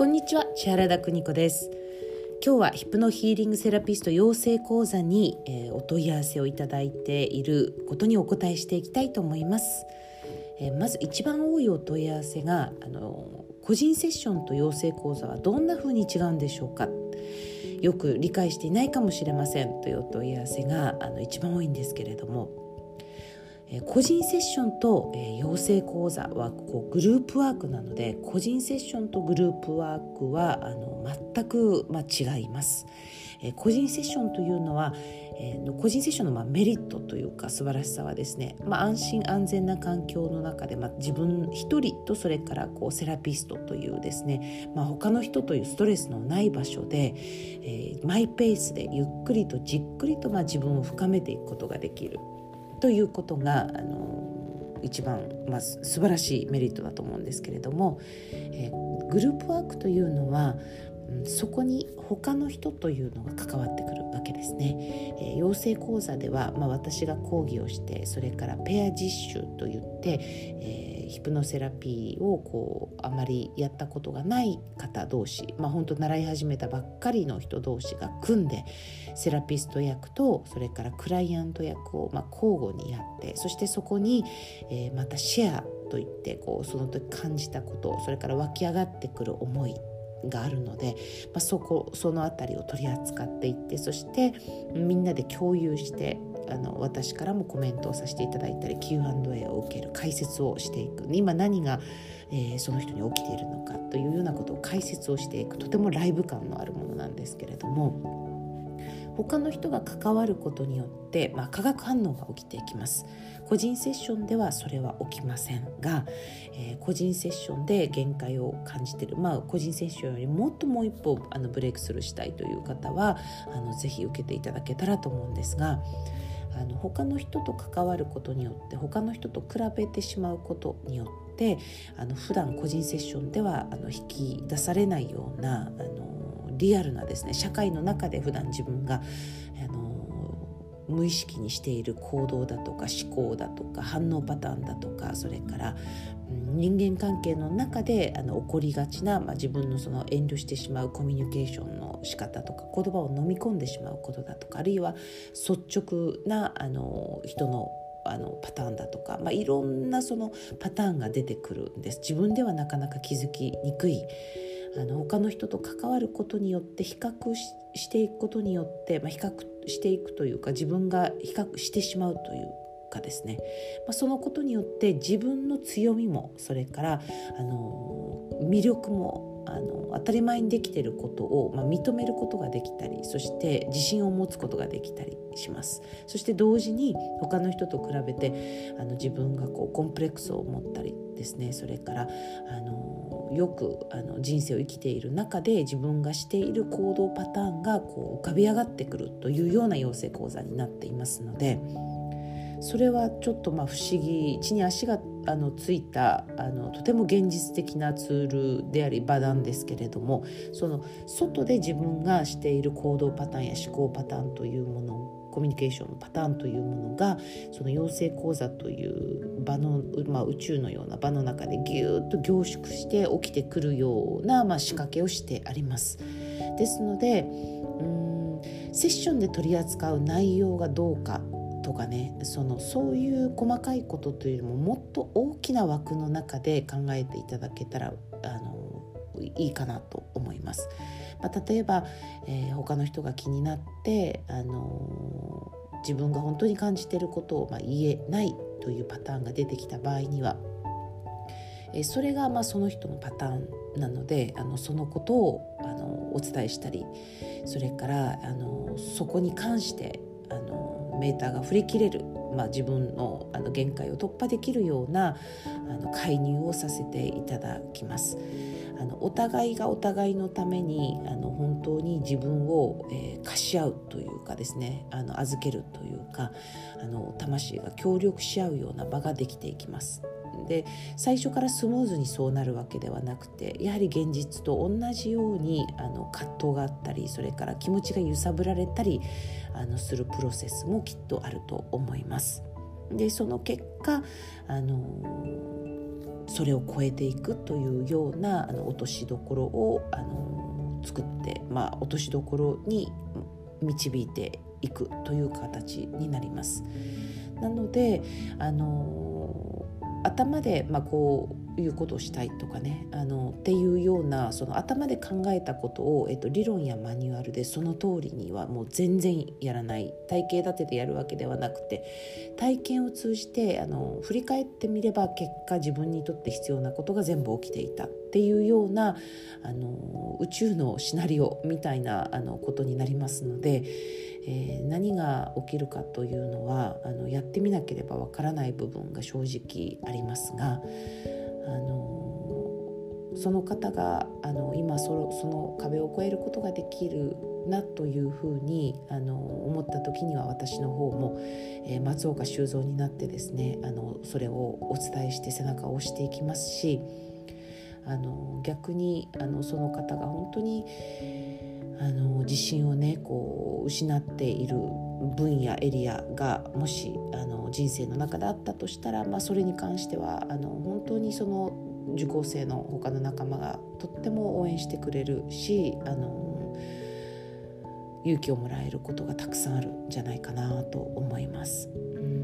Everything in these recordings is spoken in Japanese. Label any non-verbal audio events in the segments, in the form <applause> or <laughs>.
こんにちは千原田邦子です。今日はヒプノヒーリングセラピスト養成講座に、えー、お問い合わせをいただいていることにお答えしていきたいと思います、えー、まず一番多いお問い合わせがあの個人セッションと養成講座はどんな風に違うんでしょうか。よく理解していないかもしれませんというお問い合わせがあの一番多いんですけれども。個人セッションと養成講座はこうグループワークなので個人セッションとグループワークはあの全く、ま、違います。個人セッションというのは、個人セッションのまメリットというか素晴らしさはですね、ま、安心安全な環境の中で、ま、自分一人とそれからこうセラピストというですね、ま、他の人というストレスのない場所で、え、マイペースでゆっくりとじっくりとま自分を深めていくことができるということがあの一番、まあ、素晴らしいメリットだと思うんですけれども、えー、グループワークというのはそこに他の人というのが関わってくるわけですね。えー、養成講座では、まあ、私が講義をしてそれからペア実習といって、えー、ヒプノセラピーをこうあまりやったことがない方同士、まあ、本当習い始めたばっかりの人同士が組んでセラピスト役とそれからクライアント役を、まあ、交互にやってそしてそこに、え、またシェアといってこうその時感じたことそれから湧き上がってくる思いがあるので、まあ、そこその辺りを取り扱っていってそしてみんなで共有してあの私からもコメントをさせていただいたり Q&A を受ける解説をしていく今何が、えー、その人に起きているのかというようなことを解説をしていくとてもライブ感のあるものなんですけれども。他の人が関わることによって、まあ、化学反応が起きていきます。個人セッションではそれは起きませんが、えー、個人セッションで限界を感じてる、まあ、個人セッションよりもっともう一歩あのブレイクスルーしたいという方はあのぜひ受けていただけたらと思うんですがあの他の人と関わることによって他の人と比べてしまうことによってあの普段個人セッションではあの引き出されないようなあのリアルなですね社会の中で普段自分があの無意識にしている行動だとか思考だとか反応パターンだとかそれから人間関係の中であの起こりがちな、まあ、自分のその遠慮してしまうコミュニケーションの仕方とか言葉を飲み込んでしまうことだとかあるいは率直なあの人のあのパターンだとか、まあ、いろんなそのパターンが出てくるんです。自分ではなかなか気づきにくいあの他の人と関わることによって比較していくことによって、まあ、比較していくというか自分が比較してしまうというかですね、まあ、そのことによって自分の強みもそれからあの魅力もあの当たり前にできてることを、まあ、認めることができたりそして自信を持つことができたりします。そして同時に他の人と比べてあの自分がこうコンプレックスを持ったりですね。それからあのよくあの人生を生きている中で自分がしている行動パターンがこう浮かび上がってくるというような養成講座になっていますので。それはちょっとまあ不思議地に足があのついたあのとても現実的なツールであり場なんですけれどもその外で自分がしている行動パターンや思考パターンというものコミュニケーションのパターンというものがその養成講座という場の、まあ、宇宙のような場の中でぎゅっと凝縮して起きてくるような、まあ、仕掛けをしてあります。ですのでうんセッションで取り扱う内容がどうかとかねそのそういう細かいことというよりももっと大きな枠の中で考えていただけたらあのいいかなと思います。まあ、例えば、えー、他の人が気になってあの自分が本当に感じてることを、まあ、言えないというパターンが出てきた場合には、えー、それがまあその人のパターンなのであのそのことをあのお伝えしたりそれからあのそこに関してあのメーターが振り切れる、まあ、自分のあの限界を突破できるようなあの介入をさせていただきます。あのお互いがお互いのためにあの本当に自分を、えー、貸し合うというかですねあの預けるというかあの魂が協力し合うような場ができていきます。で最初からスムーズにそうなるわけではなくてやはり現実と同じようにあの葛藤があったりそれから気持ちが揺さぶられたりあのするプロセスもきっとあると思います。でその結果あのそれを超えていくというようなあの落としどころをあの作って、まあ、落としどころに導いていくという形になります。なのであの頭で、まあ、こういうことをしたいとかねあのっていうようなその頭で考えたことを、えっと、理論やマニュアルでその通りにはもう全然やらない体系立ててやるわけではなくて体験を通じてあの振り返ってみれば結果自分にとって必要なことが全部起きていたっていうようなあの宇宙のシナリオみたいなあのことになりますので。えー、何が起きるかというのはあのやってみなければわからない部分が正直ありますがあのその方があの今そのその壁を越えることができるなというふうにあの思った時には私の方も、えー、松岡修造になってですねあのそれをお伝えして背中を押していきますしあの逆にあのその方が本当にあの自信をねこう失っている分野エリアがもしあの人生の中であったとしたら、まあ、それに関してはあの本当にその受講生の他の仲間がとっても応援してくれるしあの勇気をもらえることがたくさんあるんじゃないかなと思います。うん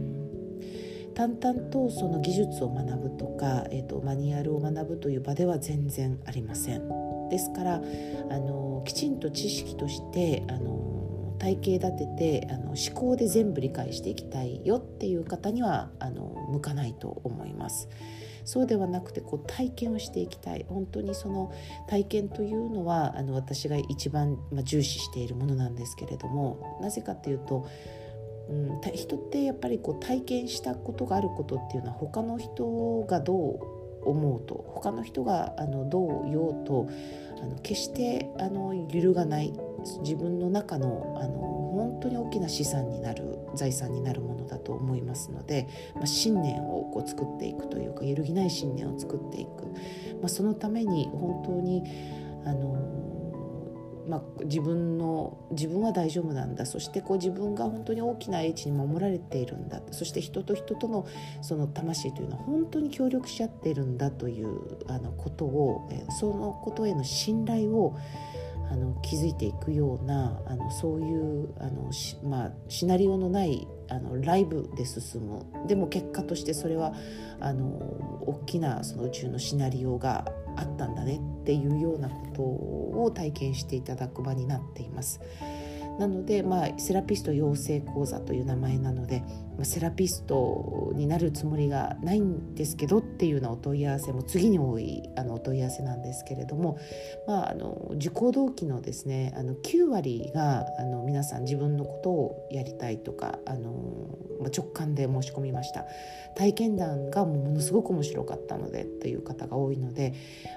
淡々とその技術を学ぶとか、えーと、マニュアルを学ぶという場では全然ありません。ですからあのきちんと知識としてあの体系立ててあの思考で全部理解していきたいよっていう方にはあの向かないと思います。そうではなくてこう体験をしていきたい本当にその体験というのはあの私が一番、まあ、重視しているものなんですけれどもなぜかというとうん、人ってやっぱりこう体験したことがあることっていうのは他の人がどう思うと他の人があのどう言おうとあの決してあの揺るがない自分の中のあの本当に大きな資産になる財産になるものだと思いますので、まあ、信念をこう作っていくというか揺るぎない信念を作っていく、まあ、そのために本当にあのまあ、自分の自分は大丈夫なんだ。そしてこう自分が本当に大きな英知に守られているんだ。そして人と人とのその魂というのは本当に協力し合っているんだというあのことをそのことへの信頼をあの築いていくようなあのそういうあのまあ、シナリオのないあのライブで進む。でも結果としてそれはあの大きなその宇宙のシナリオがあったんだねっていうようなことを体験していただく場になっています。なので、まあ、セラピスト養成講座という名前なので、セラピストになるつもりがないんですけどっていうようなお問い合わせも次に多いあのお問い合わせなんですけれども、まあ、あの受講動機のですねあの9割があの皆さん自分のことをやりたいとかあの直感で申し込みました。体験談がものすごく面白かったのでという方が多いので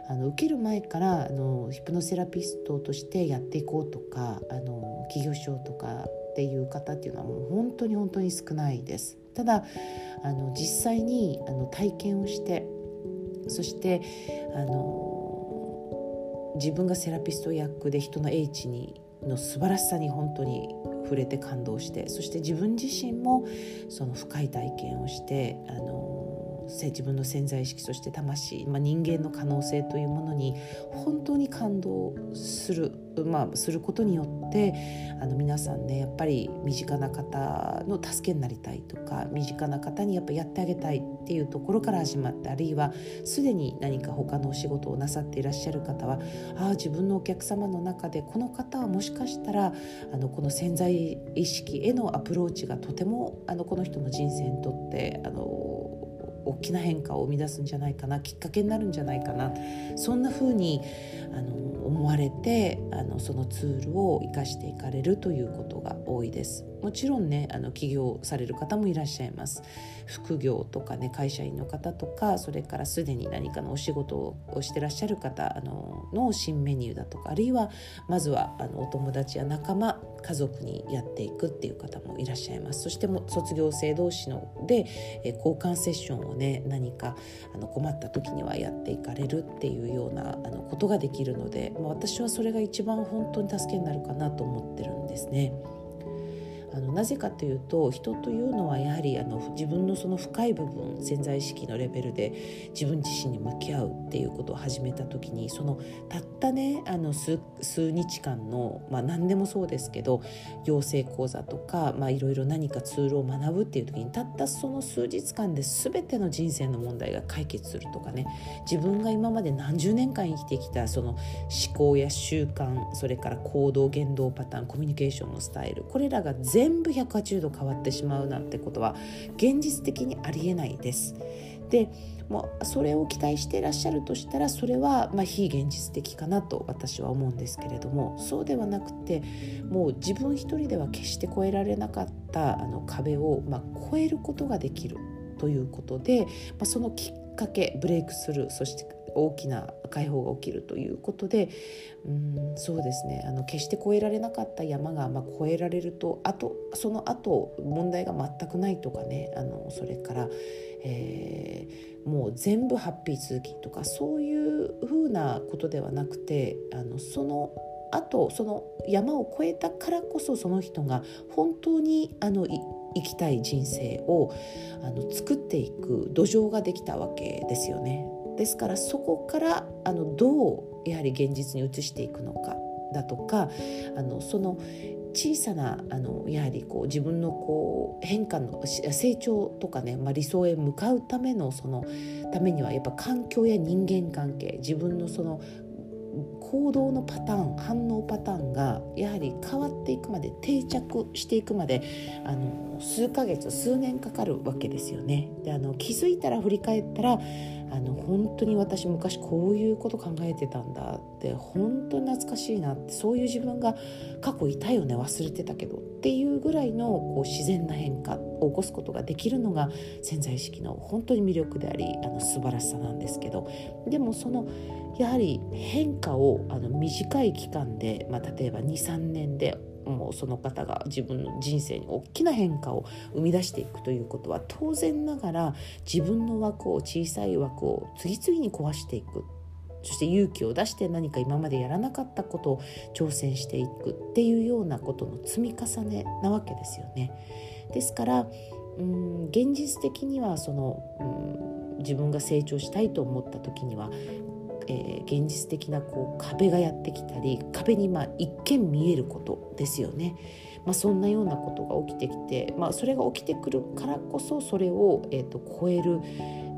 あの受ける前からあのヒプノセラピストとしてやっていこうとかあの企業書とかっていう方っていうのはもう本当に本当に少ないです。ただあの実際にあの体験をしてそしてあの自分がセラピスト役で人の英知にの素晴らしさに本当に触れて感動してそして自分自身もその深い体験をしてあの自分の潜在意識そして魂、まあ、人間の可能性というものに本当に感動する、まあ、することによってあの皆さんねやっぱり身近な方の助けになりたいとか身近な方にやっぱやってあげたいっていうところから始まってあるいはすでに何か他のお仕事をなさっていらっしゃる方はああ自分のお客様の中でこの方はもしかしたらあのこの潜在意識へのアプローチがとてもあのこの人の人生にとってあの大きな変化を生み出すんじゃないかなきっかけになるんじゃないかなそんな風にあの思われてあのそのツールを生かしていかれるということが多いです。もちろんねあの起業される方もいらっしゃいます副業とかね会社員の方とかそれからすでに何かのお仕事をしてらっしゃる方あのの新メニューだとかあるいはまずはあのお友達や仲間家族にやっていくっていう方もいらっしゃいますそしても卒業生同士ので、え交換セッションをね何かあの困った時にはやっていかれるっていうようなあのことができるので、ま、私はそれが一番本当に助けになるかなと思ってるんですね。あのなぜかというと人というのはやはりあの自分のその深い部分潜在意識のレベルで自分自身に向き合うっていうことを始めた時にそのたったねあの数数日間の、まあ、何でもそうですけど養成講座とか、まあ、いろいろ何かツールを学ぶっていう時にたったその数日間で全ての人生の問題が解決するとかね自分が今まで何十年間生きてきたその思考や習慣それから行動言動パターンコミュニケーションのスタイルこれらが全全部180度変わってしまうなんてことは現実的にありえないです。でもうそれを期待していらっしゃるとしたらそれはま非現実的かなと私は思うんですけれどもそうではなくてもう自分一人では決して越えられなかったあの壁をま越えることができるということで、まそのきっかけブレイクスルーそして大きな解放が起きるということでうんそうですねあの決して越えられなかった山が、まあ、越えられるとあとその後問題が全くないとかねあのそれから、えー、もう全部ハッピー続きとかそういうふうなことではなくてあのそのあとその山を越えたからこそその人が本当にあの生きたい人生をあの作っていく土壌ができたわけですよね。ですからそこからあのどうやはり現実に移していくのかだとかあのその小さなあのやはりこう自分のこう変化の成長とかね、まあ、理想へ向かうためのそのためにはやっぱ環境や人間関係自分のその行動のパターン反応パターンがやはり変わっていくまで定着していくまであの数ヶ月数年かかるわけですよね。であの気づいたら振り返ったらあの本当に私昔こういうこと考えてたんだって本当に懐かしいなってそういう自分が過去いたよね忘れてたけどっていうぐらいのこう自然な変化を起こすことができるのが潜在意識の本当に魅力でありあの素晴らしさなんですけどでもそのやはり変化をあの短い期間で、まあ、例えば23年でもうその方が自分の人生に大きな変化を生み出していくということは当然ながら自分の枠を小さい枠を次々に壊していくそして勇気を出して何か今までやらなかったことを挑戦していくっていうようなことの積み重ねなわけですよね。ですからうん現実的にはその、うん、自分が成長したいと思った時にはえー、現実的なこう壁がやってきたり壁にまあ一見見えることですよね。まあ、そんなようなことが起きてきて、まあ、それが起きてくるからこそそれを、えーと超える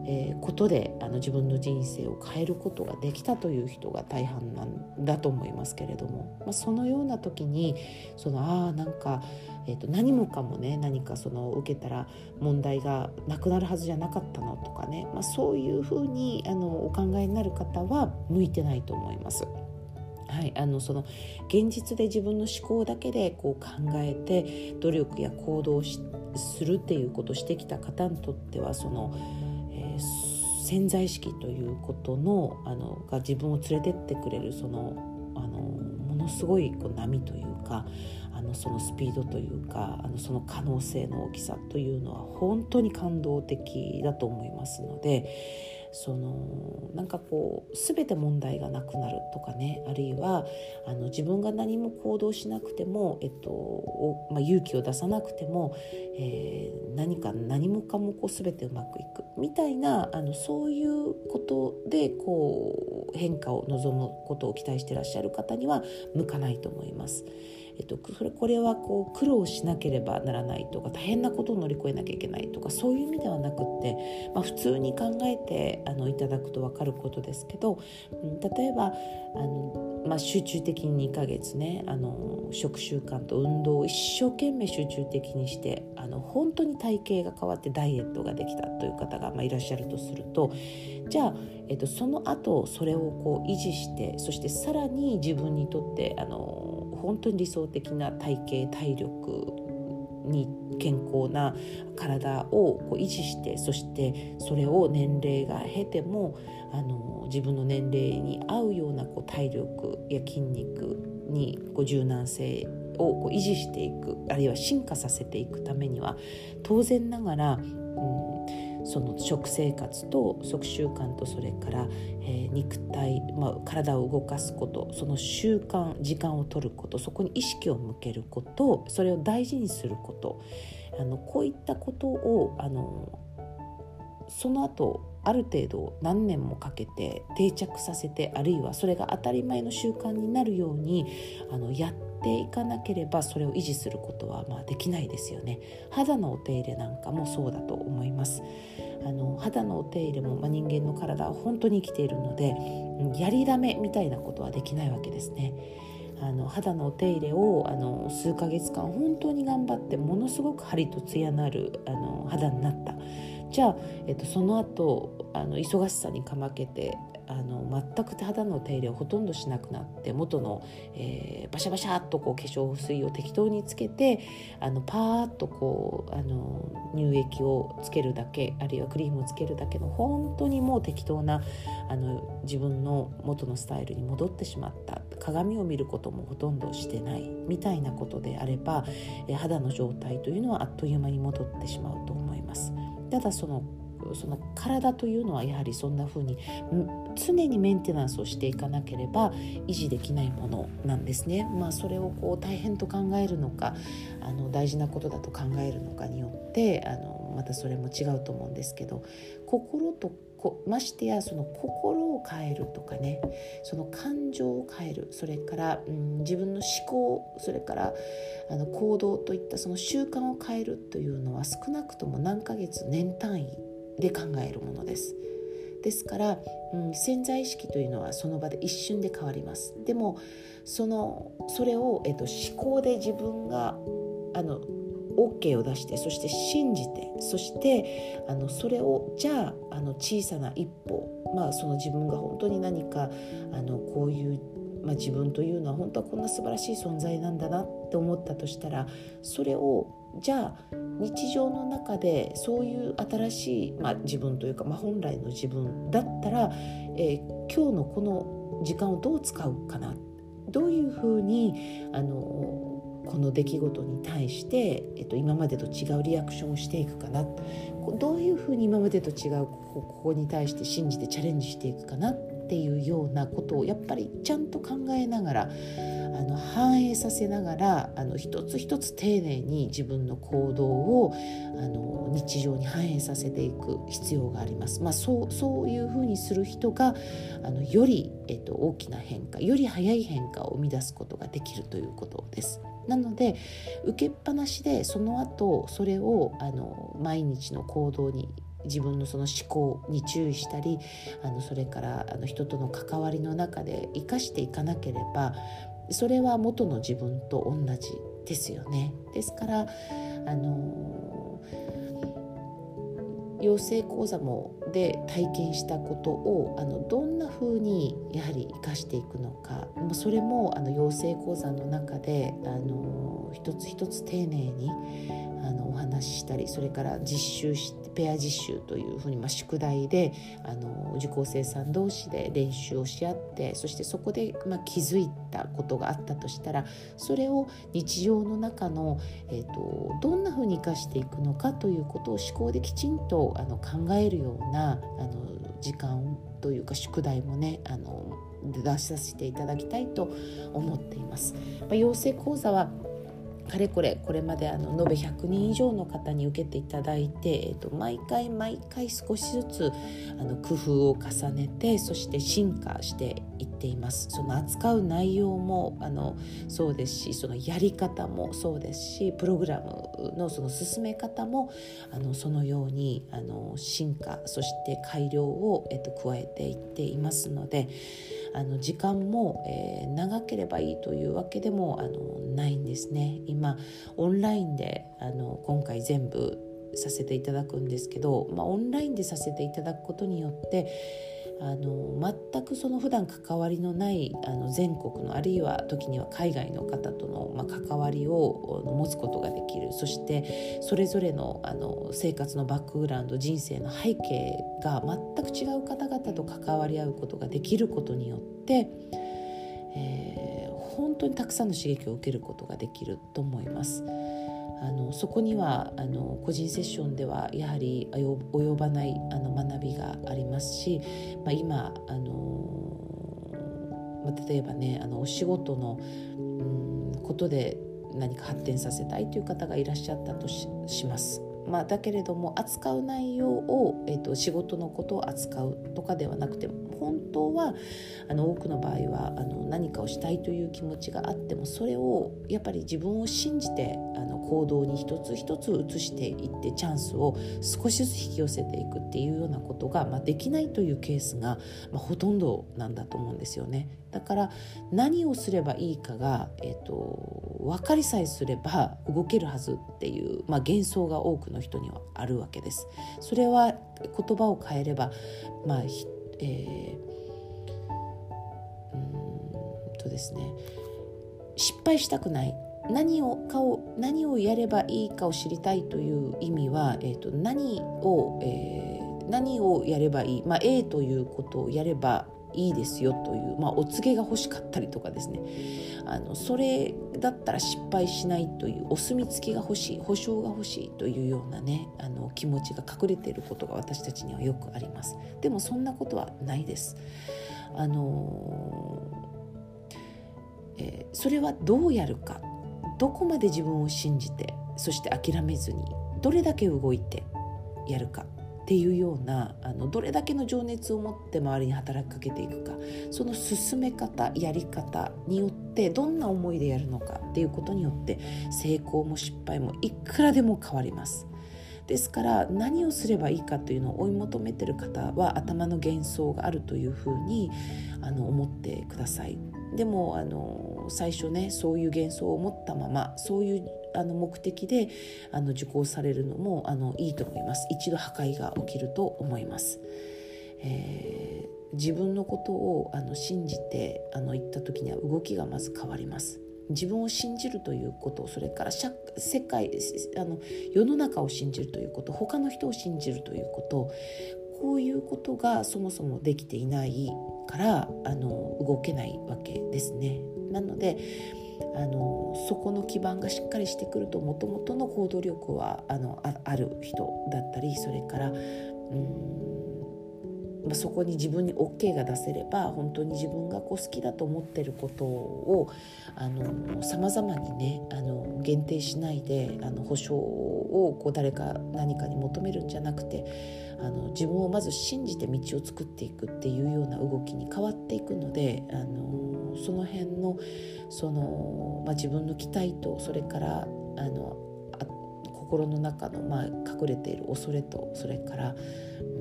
えー、ことであの自分の人生を変えることができたという人が大半なんだと思いますけれども、まあ、そのような時にそのああなんか、えーと、何もかもね何かその受けたら問題がなくなるはずじゃなかったのとかね、まあ、そういうふうにあのお考えになる方は向いてないと思います。はい、あのその現実で自分の思考だけでこう考えて努力や行動をするっていうことをしてきた方にとってはその潜在意識ということのあのが自分を連れてってくれるそのあのものすごいこう波というかあのそのスピードというかあのその可能性の大きさというのは本当に感動的だと思いますのでそのなんかこう全て問題がなくなるとかねあるいはあの自分が何も行動しなくても、えっとまあ、勇気を出さなくても、えー、何か何もかもこう全てうまくいくみたいなあのそういうことでこう変化を望むことを期待してらっしゃる方には向かないと思います。えっと、これはこう苦労しなければならないとか大変なことを乗り越えなきゃいけないとかそういう意味ではなくって、まあ、普通に考えてあのいただくと分かることですけど、うん、例えばあの、まあ、集中的に2ヶ月ねあの食習慣と運動を一生懸命集中的にしてあの本当に体型が変わってダイエットができたという方が、まあ、いらっしゃるとするとじゃあ、えっと、その後それをこう維持してそしてさらに自分にとってあの本当に理想的な体型体力に健康な体をこう維持してそしてそれを年齢が経てもあの自分の年齢に合うようなこう体力や筋肉にこう柔軟性をこう維持していくあるいは進化させていくためには当然ながら、うん、その食生活と食習慣とそれから、えー、肉体、まあ、体を動かすことその習慣時間を取ることそこに意識を向けることそれを大事にすることあのこういったことをあのその後ある程度何年もかけて定着させてあるいはそれが当たり前の習慣になるようにあのやってていかなければそれを維持することはまあできないですよね。肌のお手入れなんかもそうだと思います。あの肌のお手入れも、まあ、人間の体は本当に生きているのでやりだめみたいなことはできないわけですね。あの肌のお手入れをあの数ヶ月間本当に頑張ってものすごく張りと艶のあるあの肌になった。じゃあ、えっと、その後あの忙しさにかまけてあの全く肌の手入れをほとんどしなくなって元の、えー、バシャバシャっとこう化粧水を適当につけてあのパーッとこうあの乳液をつけるだけあるいはクリームをつけるだけの本当にもう適当なあの自分の元のスタイルに戻ってしまった鏡を見ることもほとんどしてないみたいなことであれば、えー、肌の状態というのはあっという間に戻ってしまうと思います。ただそのその体というのはやはりそんな風に常にメンテナンスをしていかなければ維持できないものなんですね。まあ、それをこう大変と考えるのかあの大事なことだと考えるのかによってあのまたそれも違うと思うんですけど心とこましてやその心を変えるとかねその感情を変えるそれから、うん、自分の思考それからあの行動といったその習慣を変えるというのは少なくとも何ヶ月年単位で考えるものです。ですから、うん、潜在意識というのはその場で一瞬で変わりますでもそのそれを、えっと、思考で自分があの OK を出してそして信じてそしてあのそれをじゃああの小さな一歩、まあ、その自分が本当に何かあのこういう、まあ、自分というのは本当はこんな素晴らしい存在なんだなっって思ったとしたらそれをじゃあ日常の中でそういう新しい、まあ、自分というか、まあ、本来の自分だったら、えー、今日のこの時間をどう使うかな。どういうふうにあのこの出来事に対して、えっと、今までと違うリアクションをしていくかなどういうふうに今までと違うここに対して信じてチャレンジしていくかなっていうようなことをやっぱりちゃんと考えながらあの反映させながらあの一つ一つ丁寧に自分の行動をあの日常に反映させていく必要があります。まあ、そうそういうふうにする人があのより、えっと、大きな変化より早い変化を生み出すことができるということです。なので受けっぱなしでその後それをあの毎日の行動に自分のその思考に注意したりあのそれからあの人との関わりの中で生かしていかなければそれは元の自分と同じですよね。ですからあの養成講座もで体験したことをあのどんなふうにやはり生かしていくのか。それもあの養成講座の中であの一つ一つ丁寧にあのお話ししたりそれから実習してペア実習というふうに、まあ、宿題であの受講生さん同士で練習をし合ってそしてそこで、まあ、気づいたことがあったとしたらそれを日常の中の、えーと、どんなふうに生かしていくのかということを思考できちんとあの考えるようなあの時間というか宿題もねあの出させていただきたいと思っています。まあ、養成講座はかれこれこれまであの延べ100人以上の方に受けていただいて、えー、と毎回毎回少しずつあの工夫を重ねてそして進化していっています。その扱う内容もあのそうですしそのやり方もそうですしプログラムのその進め方もあのそのようにあの進化そして改良を、えー、と加えていっていますのであの時間も、えー、長ければいいというわけでもあのないんですね。今オンラインであの今回全部させていただくんですけど、まあ、オンラインでさせていただくことによってあの全くその普段関わりのないあの全国のあるいは時には海外の方との、まあ、関わりを持つことができるそしてそれぞれのあの生活のバックグラウンド人生の背景が全く違う方々と関わり合うことができることによって、えー、本当にたくさんの刺激を受けることができると思います。あのそこにはあの個人セッションではやはり及ばないあの学びがありますし、まあ、今あの、まあ、例えばねあのお仕事のうんことで何か発展させたいという方がいらっしゃったとします。まあ、だけれども扱う内容を、えーと、仕事のことを扱うとかではなくて本当はあの多くの場合はあの何かをしたいという気持ちがあってもそれをやっぱり自分を信じてあの行動に一つ一つ移していってチャンスを少しずつ引き寄せていくっていうようなことが、まあ、できないというケースが、まあ、ほとんどなんだと思うんですよね。だから何をすればいいかが、えーと、分かりさえすれば動けるはずっていう、まあ、幻想が多くの人にはあるわけです。それは言葉を変えれば、まあえー、うんとですね失敗したくない。何をかを何をやればいいかを知りたいという意味は、えーと、何を、えー、何をやればいい、まあ、A ということをやればいいですよという、まあ、お告げが欲しかったりとかですね。あのそれだったら失敗しないというお墨付きが欲しい保証が欲しいというようなねあの気持ちが隠れていることが私たちにはよくあります。でもそんなことはないです。あの、えー、それはどうやるか。どこまで自分を信じてそして諦めずにどれだけ動いてやるか。っていうようなあのどれだけの情熱を持って周りに働きかけていくかその進め方やり方によってどんな思いでやるのかっていうことによって成功も失敗もいくらでも変わります。ですから何をすればいいかというのを追い求めてる方は頭の幻想があるというふうにあの思ってください。でもあの最初ねそういう幻想を持ったままそういうあの目的であの受講されるのもあのいいと思います。一度破壊が起きると思います、えー、自分のことをあの信じてあの言った時には動きがまず変わります。自分を信じるということそれから世界あの世の中を信じるということ他の人を信じるということこういうことがそもそもできていないからあの動けないわけですね。なのであのそこの基盤がしっかりしてくるともともとの行動力はあのある人だったりそれからうんまあ、そこに自分に OK が出せれば本当に自分がこう好きだと思ってることをさまざまにねあの限定しないであの保証をこう誰か何かに求めるんじゃなくてあの自分をまず信じて道を作っていくっていうような動きに変わっていくのであのその辺のその、まあ、自分の期待とそれからあの心の中の、まあ、隠れている恐れとそれからうん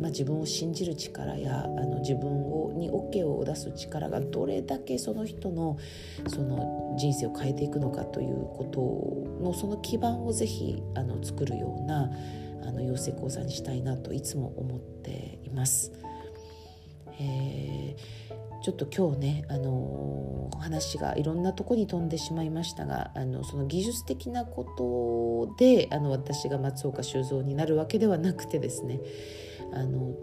まあ、自分を信じる力やあの自分をに OK を出す力がどれだけその人のその人生を変えていくのかということのその基盤をぜひあの作るようなあの養成講座にしたいなといつも思っています。えー、ちょっと今日ね、あのー、話がいろんなとこに飛んでしまいましたがあのその技術的なことであの私が松岡修造になるわけではなくてですねあの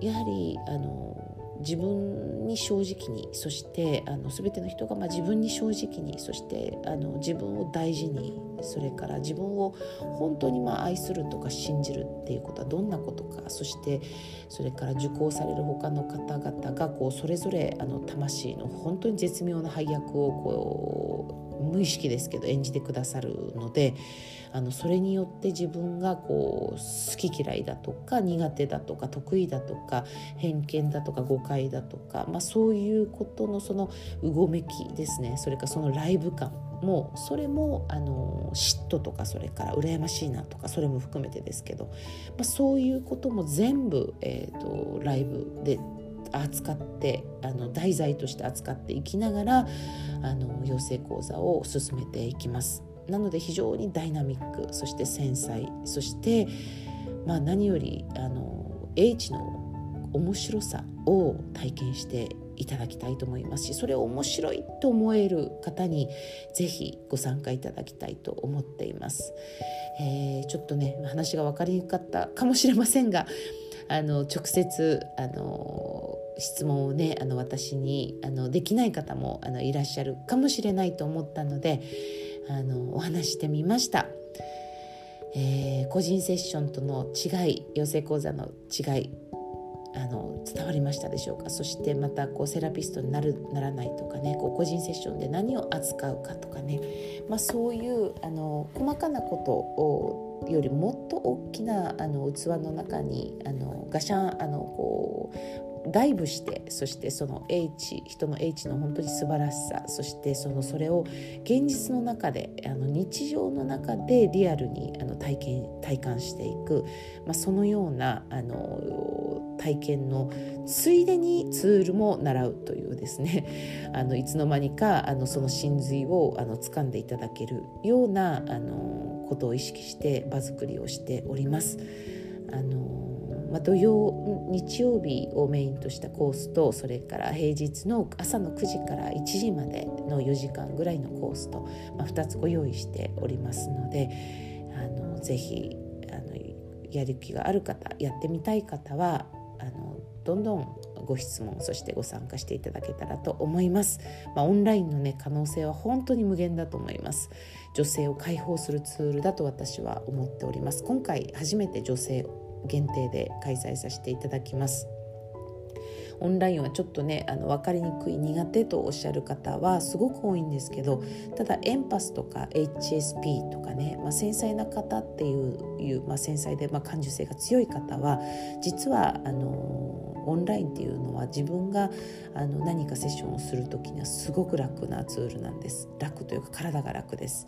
やはりあの自分に正直にそしてあの全ての人がまあ自分に正直にそしてあの自分を大事にそれから自分を本当にまあ愛するとか信じるっていうことはどんなことかそしてそれから受講される他の方々がこうそれぞれあの魂の本当に絶妙な配役をこう無意識ですけど演じてくださるのであのそれによって自分がこう好き嫌いだとか苦手だとか得意だとか偏見だとか誤解だとか、まあ、そういうことのそのうごめきですね。それからそのライブ感もそれもあの嫉妬とかそれから羨ましいなとかそれも含めてですけど、まあ、そういうことも全部、えーとライブで扱ってあの題材として扱っていきながらあの養成講座を進めていきます。なので非常にダイナミックそして繊細そして、まあ、何よりあの英知の面白さを体験していただきたいと思いますしそれを面白いと思える方にぜひご参加いただきたいと思っています。えー、ちょっとね話が分かりにくかったかもしれませんがあの直接あの質問をねあの私にあのできない方もあのいらっしゃるかもしれないと思ったのであのお話してみました。えー、個人セッションとの違い養成講座の違いあの伝わりましたでしょうか？そしてまたこうセラピストになるならないとかねこう個人セッションで何を扱うかとかね、まあ、そういうあの細かなことをよりもっと大きなあの器の中にあのガシャンあのこうダイブしてそしてその英知人の英知の本当に素晴らしさそしてそのそれを現実の中であの日常の中でリアルにあの体験体感していく、まあ、そのようなあの体験のついでにツールも習うというですね <laughs> あのいつの間にかあのその真髄をあの掴んでいただけるようなあのことを意識して場作りをしております。あのまあ、土曜日曜日をメインとしたコースとそれから平日の朝の9時から1時までの4時間ぐらいのコースと、まあ、2つご用意しておりますのであのぜひあのやる気がある方やってみたい方はあのどんどんご質問そしてご参加していただけたらと思います、まあ、オンラインのね可能性は本当に無限だと思います。女性を解放するツールだと私は思っております。今回初めて女性限定で開催させていただきます。オンラインはちょっとねあの分かりにくい苦手とおっしゃる方はすごく多いんですけどただエンパスとか HSP とかね、まあ、繊細な方っていう、まあ、繊細で、まあ、感受性が強い方は実はあのオンラインっていうのは自分があの何かセッションをする時にはすごく楽なツールなんです楽というか体が楽です。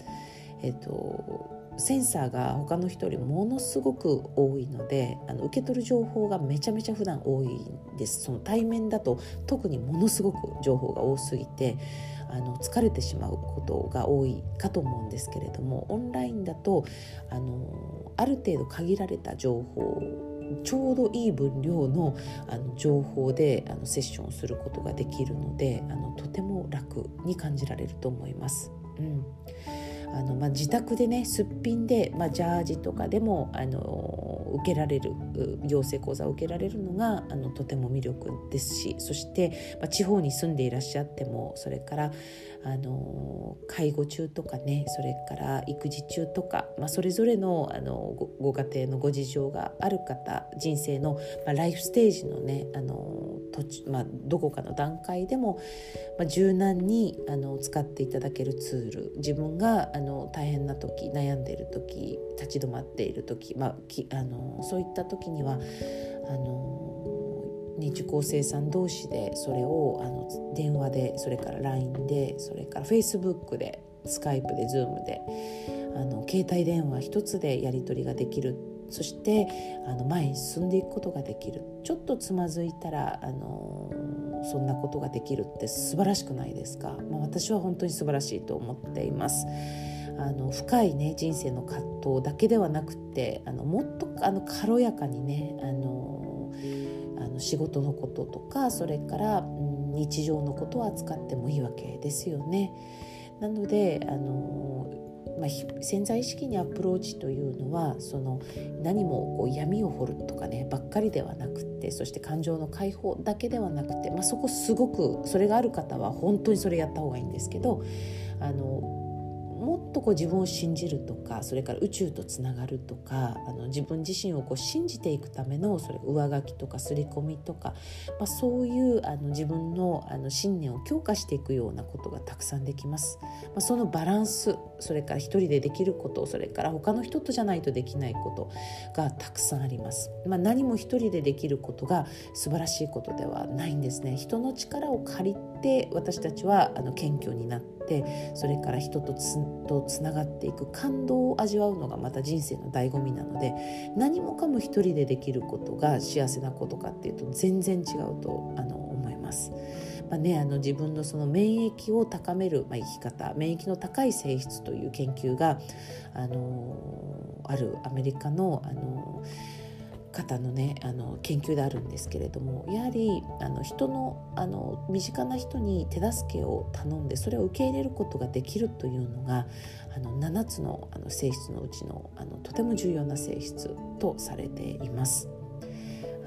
えっとセンサーが他の人よりものすごく多いのであの受け取る情報がめちゃめちゃ普段多いんですその対面だと特にものすごく情報が多すぎてあの疲れてしまうことが多いかと思うんですけれどもオンラインだとあのある程度限られた情報ちょうどいい分量のあの情報であのセッションをすることができるのであのとても楽に感じられると思います。うんあの、まあ、自宅でねすっぴんで、まあ、ジャージとかでもあの受けられる養成講座を受けられるのがあのとても魅力ですしそして、まあ、地方に住んでいらっしゃってもそれからあの介護中とかねそれから育児中とか、まあ、それぞれのあのごご家庭のご事情がある方人生の、まあ、ライフステージのねあの途中、まあ、どこかの段階でも、まあ、柔軟にあの使っていただけるツール自分があの大変な時悩んでいる時立ち止まっている時、まあ、きあのそういった時にはあのね受講生さん同士でそれをあの電話でそれから LINE でそれから Facebook でスカイプで Zoom であの携帯電話一つでやり取りができる。そしてあの前に進んでいくことができる。ちょっとつまずいたらあのそんなことができるって素晴らしくないですか、まあ、私は本当に素晴らしいと思っています。あの深いね人生の葛藤だけではなくてあのもっとあの軽やかにねあのあの仕事のこととかそれから、うん、日常のことを扱ってもいいわけですよね。なのであのまあ、潜在意識にアプローチというのはその何もこう闇を掘るとかねばっかりではなくてそして感情の解放だけではなくて、まあ、そこすごくそれがある方は本当にそれやった方がいいんですけどあのもとこう自分を信じるとかそれから宇宙とつながるとかあの自分自身をこう信じていくためのそれ上書きとか刷り込みとか、まあ、そういうあの自分のあの信念を強化していくようなことがたくさんできます。まあ、そのバランスそれから一人でできることそれから他の人とじゃないとできないことがたくさんあります。まあ、何も一人でできることが素晴らしいことではないんですね。人の力を借りて私たちはあの謙虚になってそれから人とつとつながっていく感動を味わうのがまた人生の醍醐味なので何もかも一人でできることが幸せなことかっていうと全然違うとあの思います。まあね、あの自分のその免疫を高める、まあ、生き方免疫の高い性質という研究があのあるアメリカのあの方のねあの研究であるんですけれどもやはりあの人のあの身近な人に手助けを頼んでそれを受け入れることができるというのがあの7つのあの性質のうちのあのとても重要な性質とされています。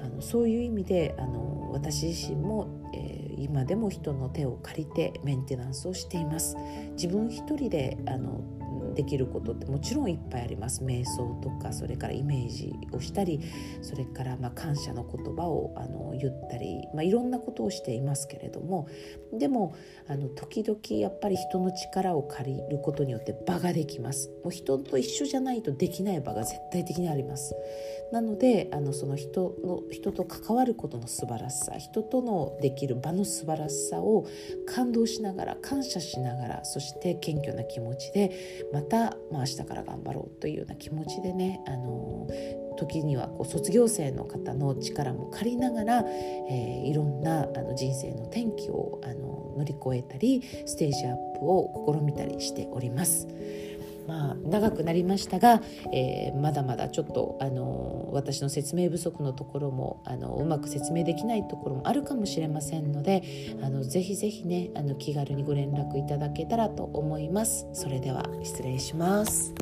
あのそういう意味であの私自身も、えー、今でも人の手を借りてメンテナンスをしています。自分一人であのできることってもちろんいっぱいあります。瞑想とかそれからイメージをしたりそれからま感謝の言葉をあの言ったり、まあ、いろんなことをしていますけれどもでもあの時々やっぱり人の力を借りることによって場ができます。もう人と一緒じゃないとできない場が絶対的にあります。なのであのその人の人と関わることの素晴らしさ人とのできる場の素晴らしさを感動しながら感謝しながらそして謙虚な気持ちでまた、まあ、明日から頑張ろうというような気持ちでねあの時にはこう卒業生の方の力も借りながら、えー、いろんなあの人生の転機をあの乗り越えたりステージアップを試みたりしております。まあ、長くなりましたが、えー、まだまだちょっと、あの私の説明不足のところもあのうまく説明できないところもあるかもしれませんのであのぜひぜひねあの気軽にご連絡いただけたらと思います。それでは失礼します。